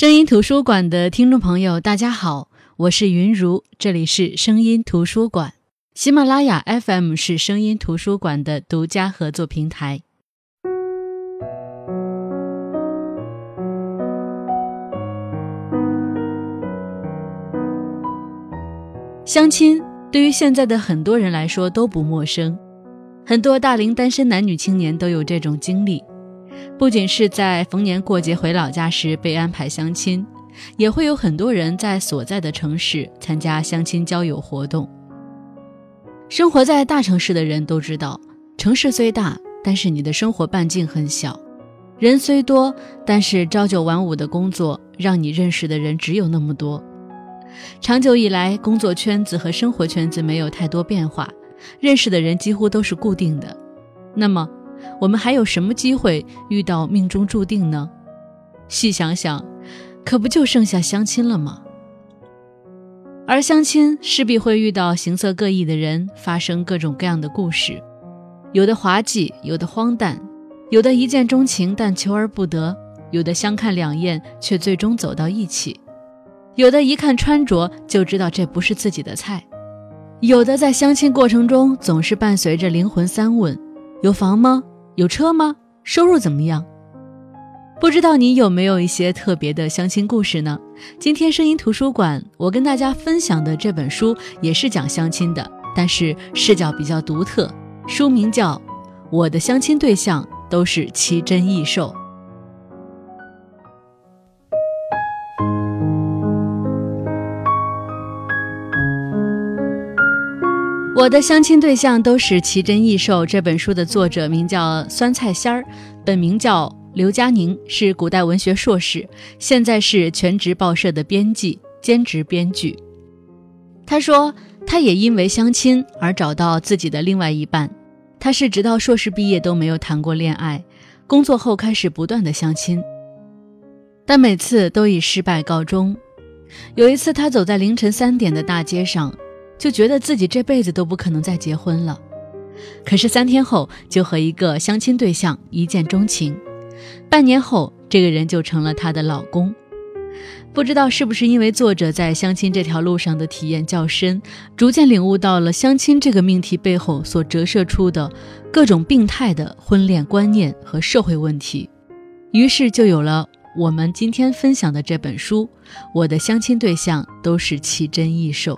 声音图书馆的听众朋友，大家好，我是云如，这里是声音图书馆。喜马拉雅 FM 是声音图书馆的独家合作平台。相亲对于现在的很多人来说都不陌生，很多大龄单身男女青年都有这种经历。不仅是在逢年过节回老家时被安排相亲，也会有很多人在所在的城市参加相亲交友活动。生活在大城市的人都知道，城市虽大，但是你的生活半径很小；人虽多，但是朝九晚五的工作让你认识的人只有那么多。长久以来，工作圈子和生活圈子没有太多变化，认识的人几乎都是固定的。那么，我们还有什么机会遇到命中注定呢？细想想，可不就剩下相亲了吗？而相亲势必会遇到形色各异的人，发生各种各样的故事，有的滑稽，有的荒诞，有的一见钟情但求而不得，有的相看两厌却最终走到一起，有的一看穿着就知道这不是自己的菜，有的在相亲过程中总是伴随着灵魂三问：有房吗？有车吗？收入怎么样？不知道你有没有一些特别的相亲故事呢？今天声音图书馆，我跟大家分享的这本书也是讲相亲的，但是视角比较独特。书名叫《我的相亲对象都是奇珍异兽》。我的相亲对象都是奇珍异兽。这本书的作者名叫酸菜仙儿，本名叫刘佳宁，是古代文学硕士，现在是全职报社的编辑、兼职编剧。他说，他也因为相亲而找到自己的另外一半。他是直到硕士毕业都没有谈过恋爱，工作后开始不断的相亲，但每次都以失败告终。有一次，他走在凌晨三点的大街上。就觉得自己这辈子都不可能再结婚了，可是三天后就和一个相亲对象一见钟情，半年后这个人就成了她的老公。不知道是不是因为作者在相亲这条路上的体验较深，逐渐领悟到了相亲这个命题背后所折射出的各种病态的婚恋观念和社会问题，于是就有了我们今天分享的这本书。我的相亲对象都是奇珍异兽。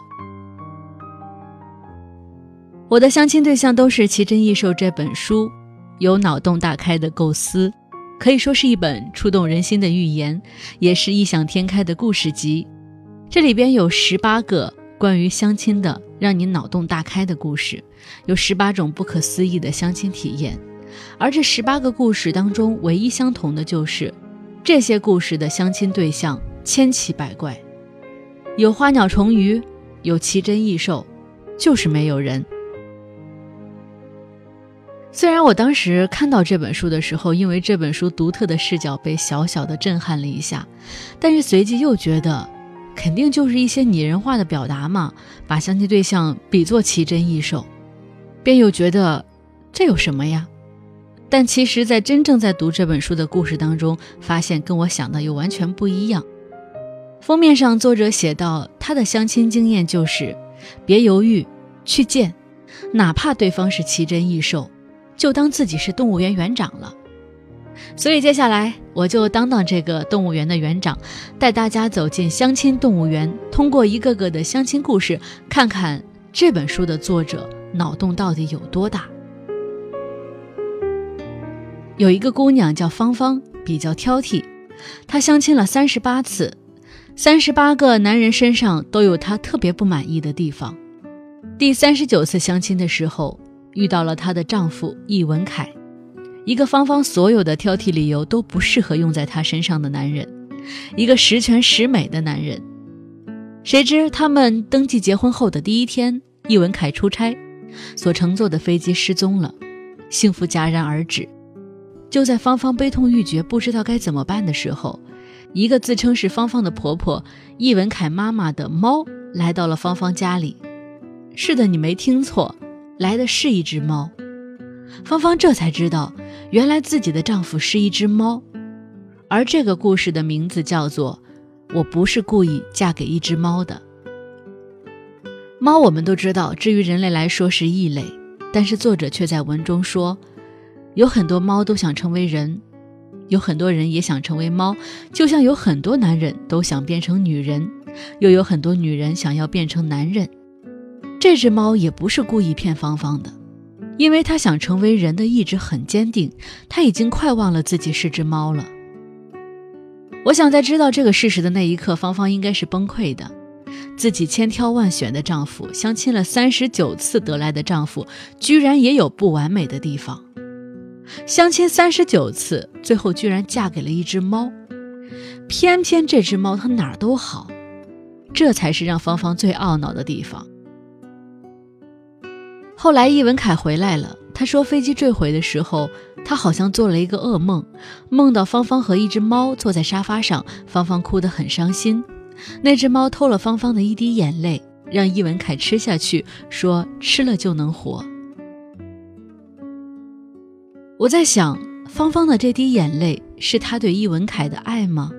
我的相亲对象都是奇珍异兽。这本书有脑洞大开的构思，可以说是一本触动人心的寓言，也是异想天开的故事集。这里边有十八个关于相亲的让你脑洞大开的故事，有十八种不可思议的相亲体验。而这十八个故事当中，唯一相同的就是这些故事的相亲对象千奇百怪，有花鸟虫鱼，有奇珍异兽，就是没有人。虽然我当时看到这本书的时候，因为这本书独特的视角被小小的震撼了一下，但是随即又觉得，肯定就是一些拟人化的表达嘛，把相亲对象比作奇珍异兽，便又觉得这有什么呀？但其实，在真正在读这本书的故事当中，发现跟我想的又完全不一样。封面上作者写到，他的相亲经验就是，别犹豫，去见，哪怕对方是奇珍异兽。就当自己是动物园园长了，所以接下来我就当当这个动物园的园长，带大家走进相亲动物园，通过一个个的相亲故事，看看这本书的作者脑洞到底有多大。有一个姑娘叫芳芳，比较挑剔，她相亲了三十八次，三十八个男人身上都有她特别不满意的地方。第三十九次相亲的时候。遇到了她的丈夫易文凯，一个芳芳所有的挑剔理由都不适合用在她身上的男人，一个十全十美的男人。谁知他们登记结婚后的第一天，易文凯出差，所乘坐的飞机失踪了，幸福戛然而止。就在芳芳悲痛欲绝、不知道该怎么办的时候，一个自称是芳芳的婆婆易文凯妈妈的猫来到了芳芳家里。是的，你没听错。来的是一只猫，芳芳这才知道，原来自己的丈夫是一只猫，而这个故事的名字叫做《我不是故意嫁给一只猫的。猫我们都知道，至于人类来说是异类，但是作者却在文中说，有很多猫都想成为人，有很多人也想成为猫，就像有很多男人都想变成女人，又有很多女人想要变成男人。这只猫也不是故意骗芳芳的，因为它想成为人的意志很坚定，它已经快忘了自己是只猫了。我想在知道这个事实的那一刻，芳芳应该是崩溃的。自己千挑万选的丈夫，相亲了三十九次得来的丈夫，居然也有不完美的地方。相亲三十九次，最后居然嫁给了一只猫，偏偏这只猫它哪儿都好，这才是让芳芳最懊恼的地方。后来易文凯回来了。他说，飞机坠毁的时候，他好像做了一个噩梦，梦到芳芳和一只猫坐在沙发上，芳芳哭得很伤心。那只猫偷了芳芳的一滴眼泪，让易文凯吃下去，说吃了就能活。我在想，芳芳的这滴眼泪是他对易文凯的爱吗？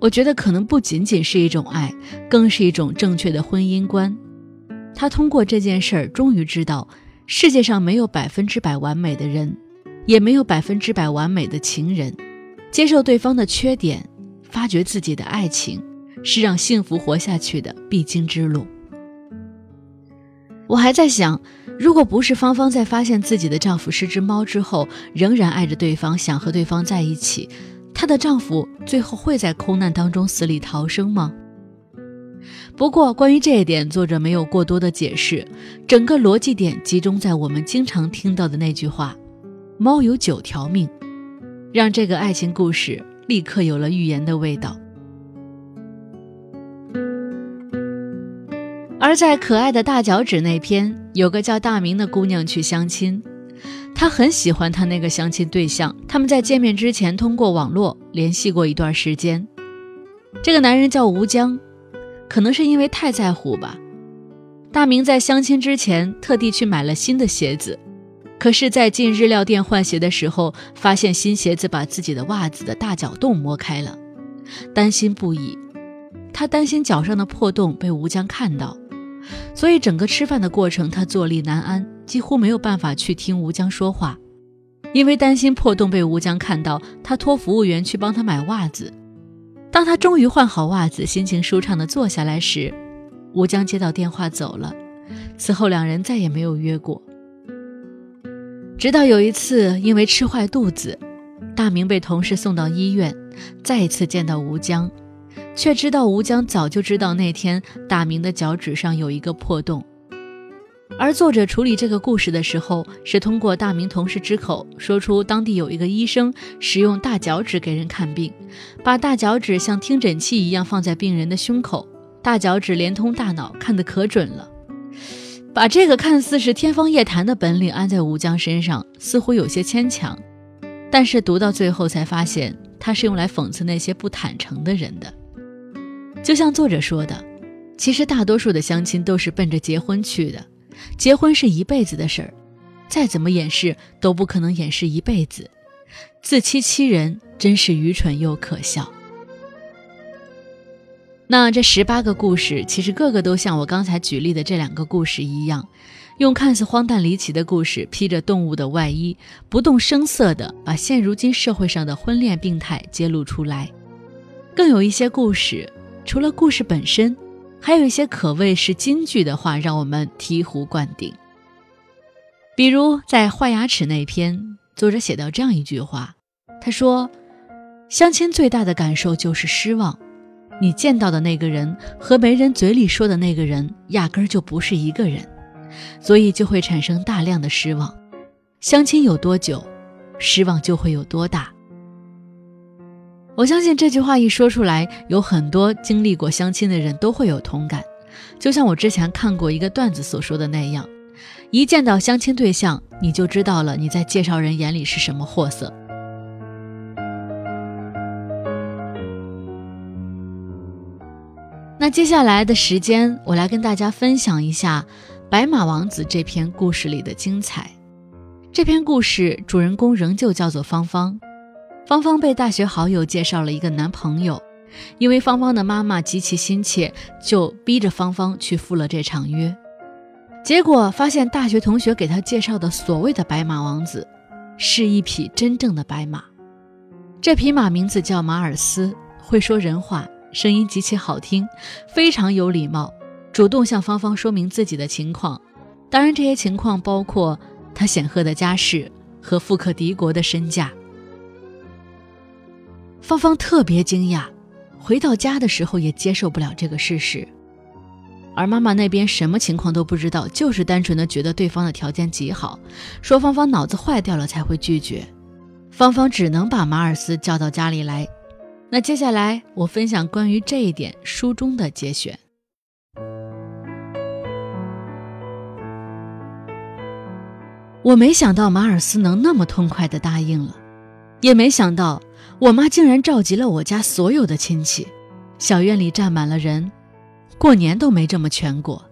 我觉得可能不仅仅是一种爱，更是一种正确的婚姻观。他通过这件事儿，终于知道。世界上没有百分之百完美的人，也没有百分之百完美的情人。接受对方的缺点，发掘自己的爱情，是让幸福活下去的必经之路。我还在想，如果不是芳芳在发现自己的丈夫是只猫之后，仍然爱着对方，想和对方在一起，她的丈夫最后会在空难当中死里逃生吗？不过，关于这一点，作者没有过多的解释。整个逻辑点集中在我们经常听到的那句话：“猫有九条命”，让这个爱情故事立刻有了寓言的味道。而在可爱的大脚趾那篇，有个叫大明的姑娘去相亲，她很喜欢她那个相亲对象，他们在见面之前通过网络联系过一段时间。这个男人叫吴江。可能是因为太在乎吧，大明在相亲之前特地去买了新的鞋子，可是，在进日料店换鞋的时候，发现新鞋子把自己的袜子的大脚洞磨开了，担心不已。他担心脚上的破洞被吴江看到，所以整个吃饭的过程他坐立难安，几乎没有办法去听吴江说话。因为担心破洞被吴江看到，他托服务员去帮他买袜子。当他终于换好袜子，心情舒畅地坐下来时，吴江接到电话走了。此后两人再也没有约过。直到有一次，因为吃坏肚子，大明被同事送到医院，再一次见到吴江，却知道吴江早就知道那天大明的脚趾上有一个破洞。而作者处理这个故事的时候，是通过大明同事之口说出当地有一个医生使用大脚趾给人看病，把大脚趾像听诊器一样放在病人的胸口，大脚趾连通大脑，看得可准了。把这个看似是天方夜谭的本领安在吴江身上，似乎有些牵强。但是读到最后才发现，他是用来讽刺那些不坦诚的人的。就像作者说的，其实大多数的相亲都是奔着结婚去的。结婚是一辈子的事儿，再怎么掩饰都不可能掩饰一辈子。自欺欺人真是愚蠢又可笑。那这十八个故事，其实个个都像我刚才举例的这两个故事一样，用看似荒诞离奇的故事披着动物的外衣，不动声色地把现如今社会上的婚恋病态揭露出来。更有一些故事，除了故事本身。还有一些可谓是金句的话，让我们醍醐灌顶。比如在坏牙齿那篇，作者写到这样一句话：“他说，相亲最大的感受就是失望，你见到的那个人和媒人嘴里说的那个人压根儿就不是一个人，所以就会产生大量的失望。相亲有多久，失望就会有多大。”我相信这句话一说出来，有很多经历过相亲的人都会有同感。就像我之前看过一个段子所说的那样，一见到相亲对象，你就知道了你在介绍人眼里是什么货色。那接下来的时间，我来跟大家分享一下《白马王子》这篇故事里的精彩。这篇故事主人公仍旧叫做芳芳。芳芳被大学好友介绍了一个男朋友，因为芳芳的妈妈极其心切，就逼着芳芳去赴了这场约。结果发现，大学同学给他介绍的所谓的白马王子，是一匹真正的白马。这匹马名字叫马尔斯，会说人话，声音极其好听，非常有礼貌，主动向芳芳说明自己的情况。当然，这些情况包括他显赫的家世和富可敌国的身价。芳芳特别惊讶，回到家的时候也接受不了这个事实。而妈妈那边什么情况都不知道，就是单纯的觉得对方的条件极好，说芳芳脑子坏掉了才会拒绝。芳芳只能把马尔斯叫到家里来。那接下来我分享关于这一点书中的节选。我没想到马尔斯能那么痛快的答应了，也没想到我妈竟然召集了我家所有的亲戚，小院里站满了人。过年都没这么全过。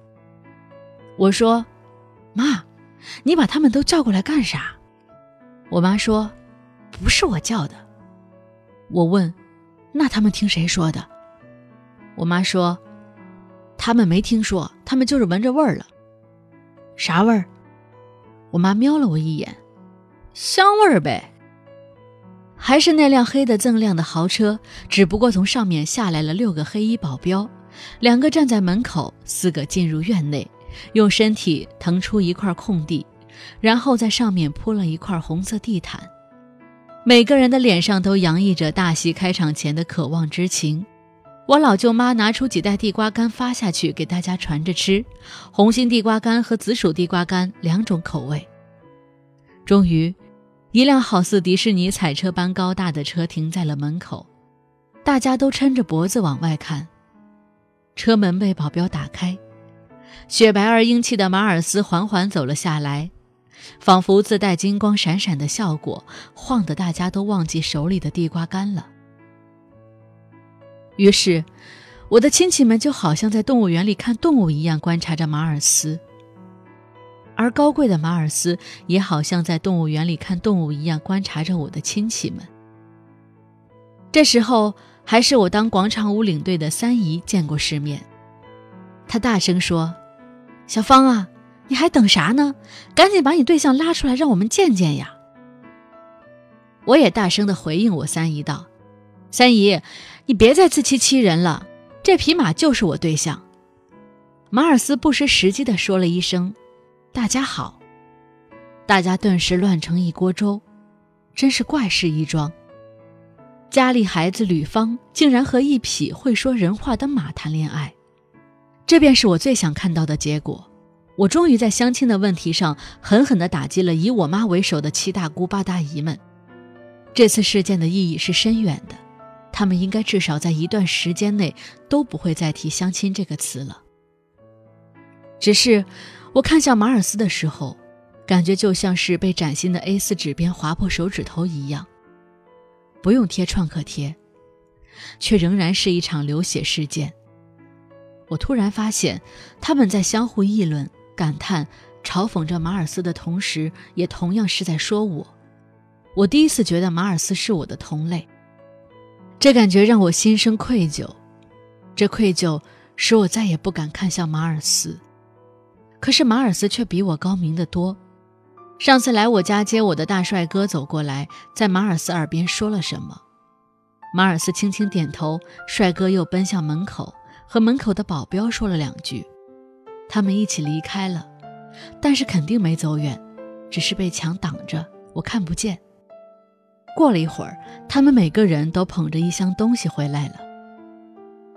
我说：“妈，你把他们都叫过来干啥？”我妈说：“不是我叫的。”我问：“那他们听谁说的？”我妈说：“他们没听说，他们就是闻着味儿了。”啥味儿？我妈瞄了我一眼：“香味儿呗。”还是那辆黑的锃亮的豪车，只不过从上面下来了六个黑衣保镖。两个站在门口，四个进入院内，用身体腾出一块空地，然后在上面铺了一块红色地毯。每个人的脸上都洋溢着大戏开场前的渴望之情。我老舅妈拿出几袋地瓜干发下去给大家传着吃，红心地瓜干和紫薯地瓜干两种口味。终于，一辆好似迪士尼彩车般高大的车停在了门口，大家都抻着脖子往外看。车门被保镖打开，雪白而英气的马尔斯缓缓走了下来，仿佛自带金光闪闪的效果，晃得大家都忘记手里的地瓜干了。于是，我的亲戚们就好像在动物园里看动物一样观察着马尔斯，而高贵的马尔斯也好像在动物园里看动物一样观察着我的亲戚们。这时候。还是我当广场舞领队的三姨见过世面，她大声说：“小芳啊，你还等啥呢？赶紧把你对象拉出来，让我们见见呀！”我也大声的回应我三姨道：“三姨，你别再自欺欺人了，这匹马就是我对象。”马尔斯不失时机的说了一声：“大家好。”大家顿时乱成一锅粥，真是怪事一桩。家里孩子吕方竟然和一匹会说人话的马谈恋爱，这便是我最想看到的结果。我终于在相亲的问题上狠狠地打击了以我妈为首的七大姑八大姨们。这次事件的意义是深远的，他们应该至少在一段时间内都不会再提相亲这个词了。只是，我看向马尔斯的时候，感觉就像是被崭新的 A4 纸边划破手指头一样。不用贴创可贴，却仍然是一场流血事件。我突然发现，他们在相互议论、感叹、嘲讽着马尔斯的同时，也同样是在说我。我第一次觉得马尔斯是我的同类，这感觉让我心生愧疚。这愧疚使我再也不敢看向马尔斯。可是马尔斯却比我高明得多。上次来我家接我的大帅哥走过来，在马尔斯耳边说了什么？马尔斯轻轻点头，帅哥又奔向门口，和门口的保镖说了两句，他们一起离开了，但是肯定没走远，只是被墙挡着，我看不见。过了一会儿，他们每个人都捧着一箱东西回来了。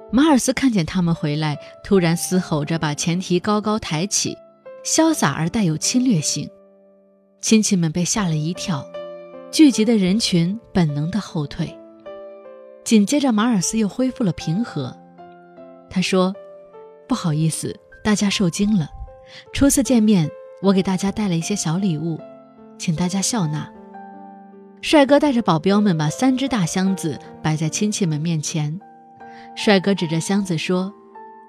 马尔斯看见他们回来，突然嘶吼着把前蹄高高抬起，潇洒而带有侵略性。亲戚们被吓了一跳，聚集的人群本能的后退。紧接着，马尔斯又恢复了平和。他说：“不好意思，大家受惊了。初次见面，我给大家带了一些小礼物，请大家笑纳。”帅哥带着保镖们把三只大箱子摆在亲戚们面前。帅哥指着箱子说：“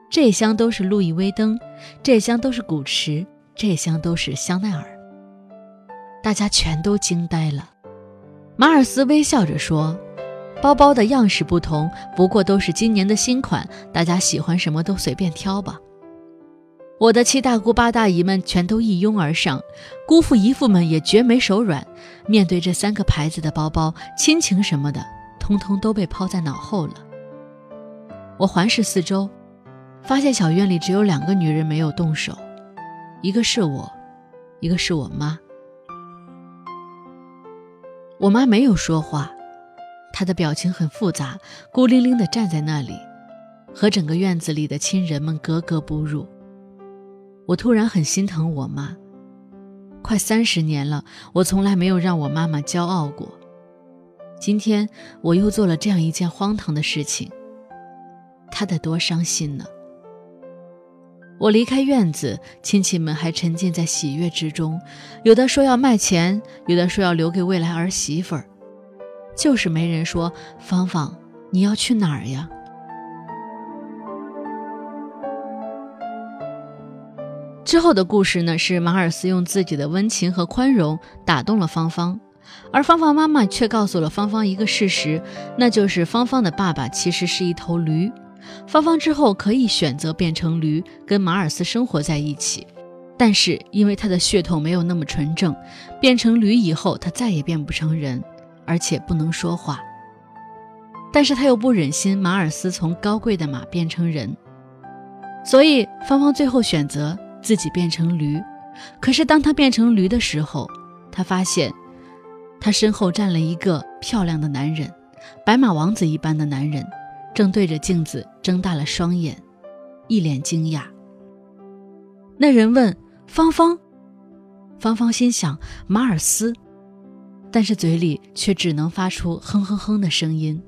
这箱都是路易威登，这箱都是古驰，这箱都是香奈儿。”大家全都惊呆了。马尔斯微笑着说：“包包的样式不同，不过都是今年的新款，大家喜欢什么都随便挑吧。我的七大姑八大姨们全都一拥而上，姑父姨父们也绝没手软。面对这三个牌子的包包，亲情什么的，通通都被抛在脑后了。我环视四周，发现小院里只有两个女人没有动手，一个是我，一个是我妈。我妈没有说话，她的表情很复杂，孤零零地站在那里，和整个院子里的亲人们格格不入。我突然很心疼我妈，快三十年了，我从来没有让我妈妈骄傲过。今天我又做了这样一件荒唐的事情，他得多伤心呢。我离开院子，亲戚们还沉浸在喜悦之中，有的说要卖钱，有的说要留给未来儿媳妇儿，就是没人说芳芳，你要去哪儿呀？之后的故事呢，是马尔斯用自己的温情和宽容打动了芳芳，而芳芳妈妈却告诉了芳芳一个事实，那就是芳芳的爸爸其实是一头驴。芳芳之后可以选择变成驴，跟马尔斯生活在一起，但是因为他的血统没有那么纯正，变成驴以后他再也变不成人，而且不能说话。但是他又不忍心马尔斯从高贵的马变成人，所以芳芳最后选择。自己变成驴，可是当他变成驴的时候，他发现他身后站了一个漂亮的男人，白马王子一般的男人，正对着镜子睁大了双眼，一脸惊讶。那人问芳芳，芳芳心想马尔斯，但是嘴里却只能发出哼哼哼的声音。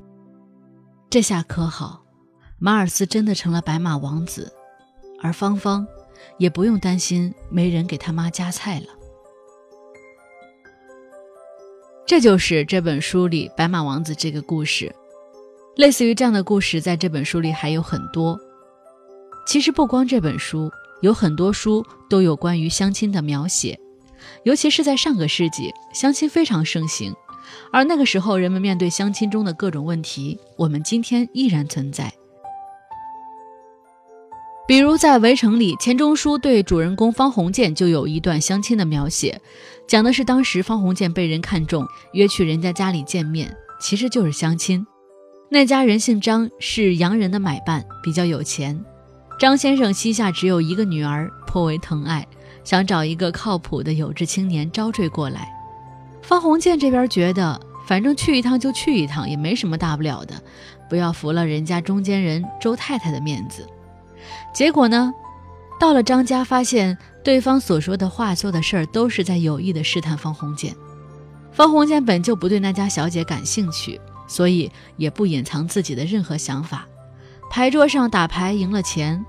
这下可好，马尔斯真的成了白马王子，而芳芳。也不用担心没人给他妈夹菜了。这就是这本书里白马王子这个故事。类似于这样的故事，在这本书里还有很多。其实不光这本书，有很多书都有关于相亲的描写。尤其是在上个世纪，相亲非常盛行，而那个时候人们面对相亲中的各种问题，我们今天依然存在。比如在《围城》里，钱钟书对主人公方鸿渐就有一段相亲的描写，讲的是当时方鸿渐被人看中，约去人家家里见面，其实就是相亲。那家人姓张，是洋人的买办，比较有钱。张先生膝下只有一个女儿，颇为疼爱，想找一个靠谱的有志青年招赘过来。方鸿渐这边觉得，反正去一趟就去一趟，也没什么大不了的，不要服了人家中间人周太太的面子。结果呢，到了张家，发现对方所说的话、做的事儿都是在有意的试探方鸿渐。方鸿渐本就不对那家小姐感兴趣，所以也不隐藏自己的任何想法。牌桌上打牌赢了钱，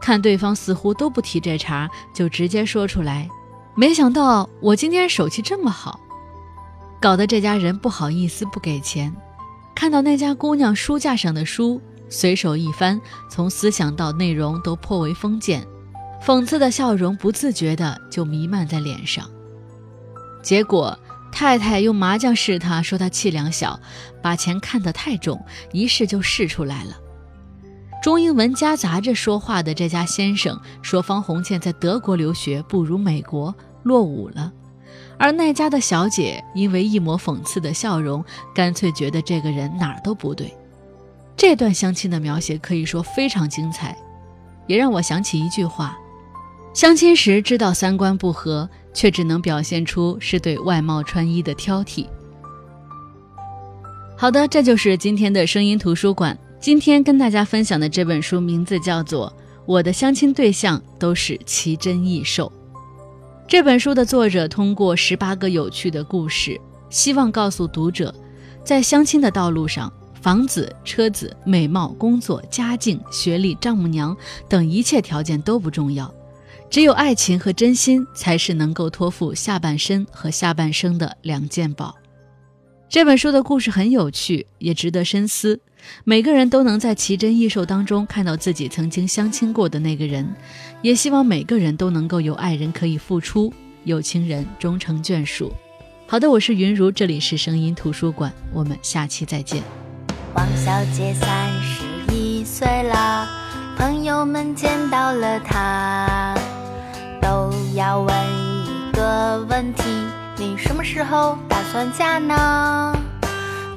看对方似乎都不提这茬，就直接说出来。没想到我今天手气这么好，搞得这家人不好意思不给钱。看到那家姑娘书架上的书。随手一翻，从思想到内容都颇为封建，讽刺的笑容不自觉的就弥漫在脸上。结果太太用麻将试他，说他气量小，把钱看得太重，一试就试出来了。中英文夹杂着说话的这家先生说方鸿渐在德国留学不如美国，落伍了。而那家的小姐因为一抹讽刺的笑容，干脆觉得这个人哪儿都不对。这段相亲的描写可以说非常精彩，也让我想起一句话：相亲时知道三观不合，却只能表现出是对外貌穿衣的挑剔。好的，这就是今天的声音图书馆。今天跟大家分享的这本书名字叫做《我的相亲对象都是奇珍异兽》。这本书的作者通过十八个有趣的故事，希望告诉读者，在相亲的道路上。房子、车子、美貌、工作、家境、学历、丈母娘等一切条件都不重要，只有爱情和真心才是能够托付下半身和下半生的两件宝。这本书的故事很有趣，也值得深思。每个人都能在奇珍异兽当中看到自己曾经相亲过的那个人，也希望每个人都能够有爱人可以付出，有情人终成眷属。好的，我是云如，这里是声音图书馆，我们下期再见。王小姐三十一岁了，朋友们见到了她，要问一个问题：你什么时候打算嫁呢？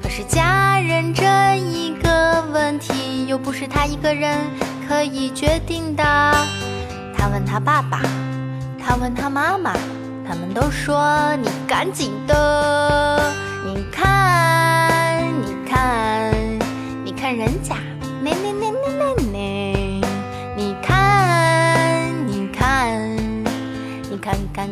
可是嫁人这一个问题，又不是他一个人可以决定的。他问他爸爸，他问他妈妈，他们都说：“你赶紧的，你看，你看。”你看人家，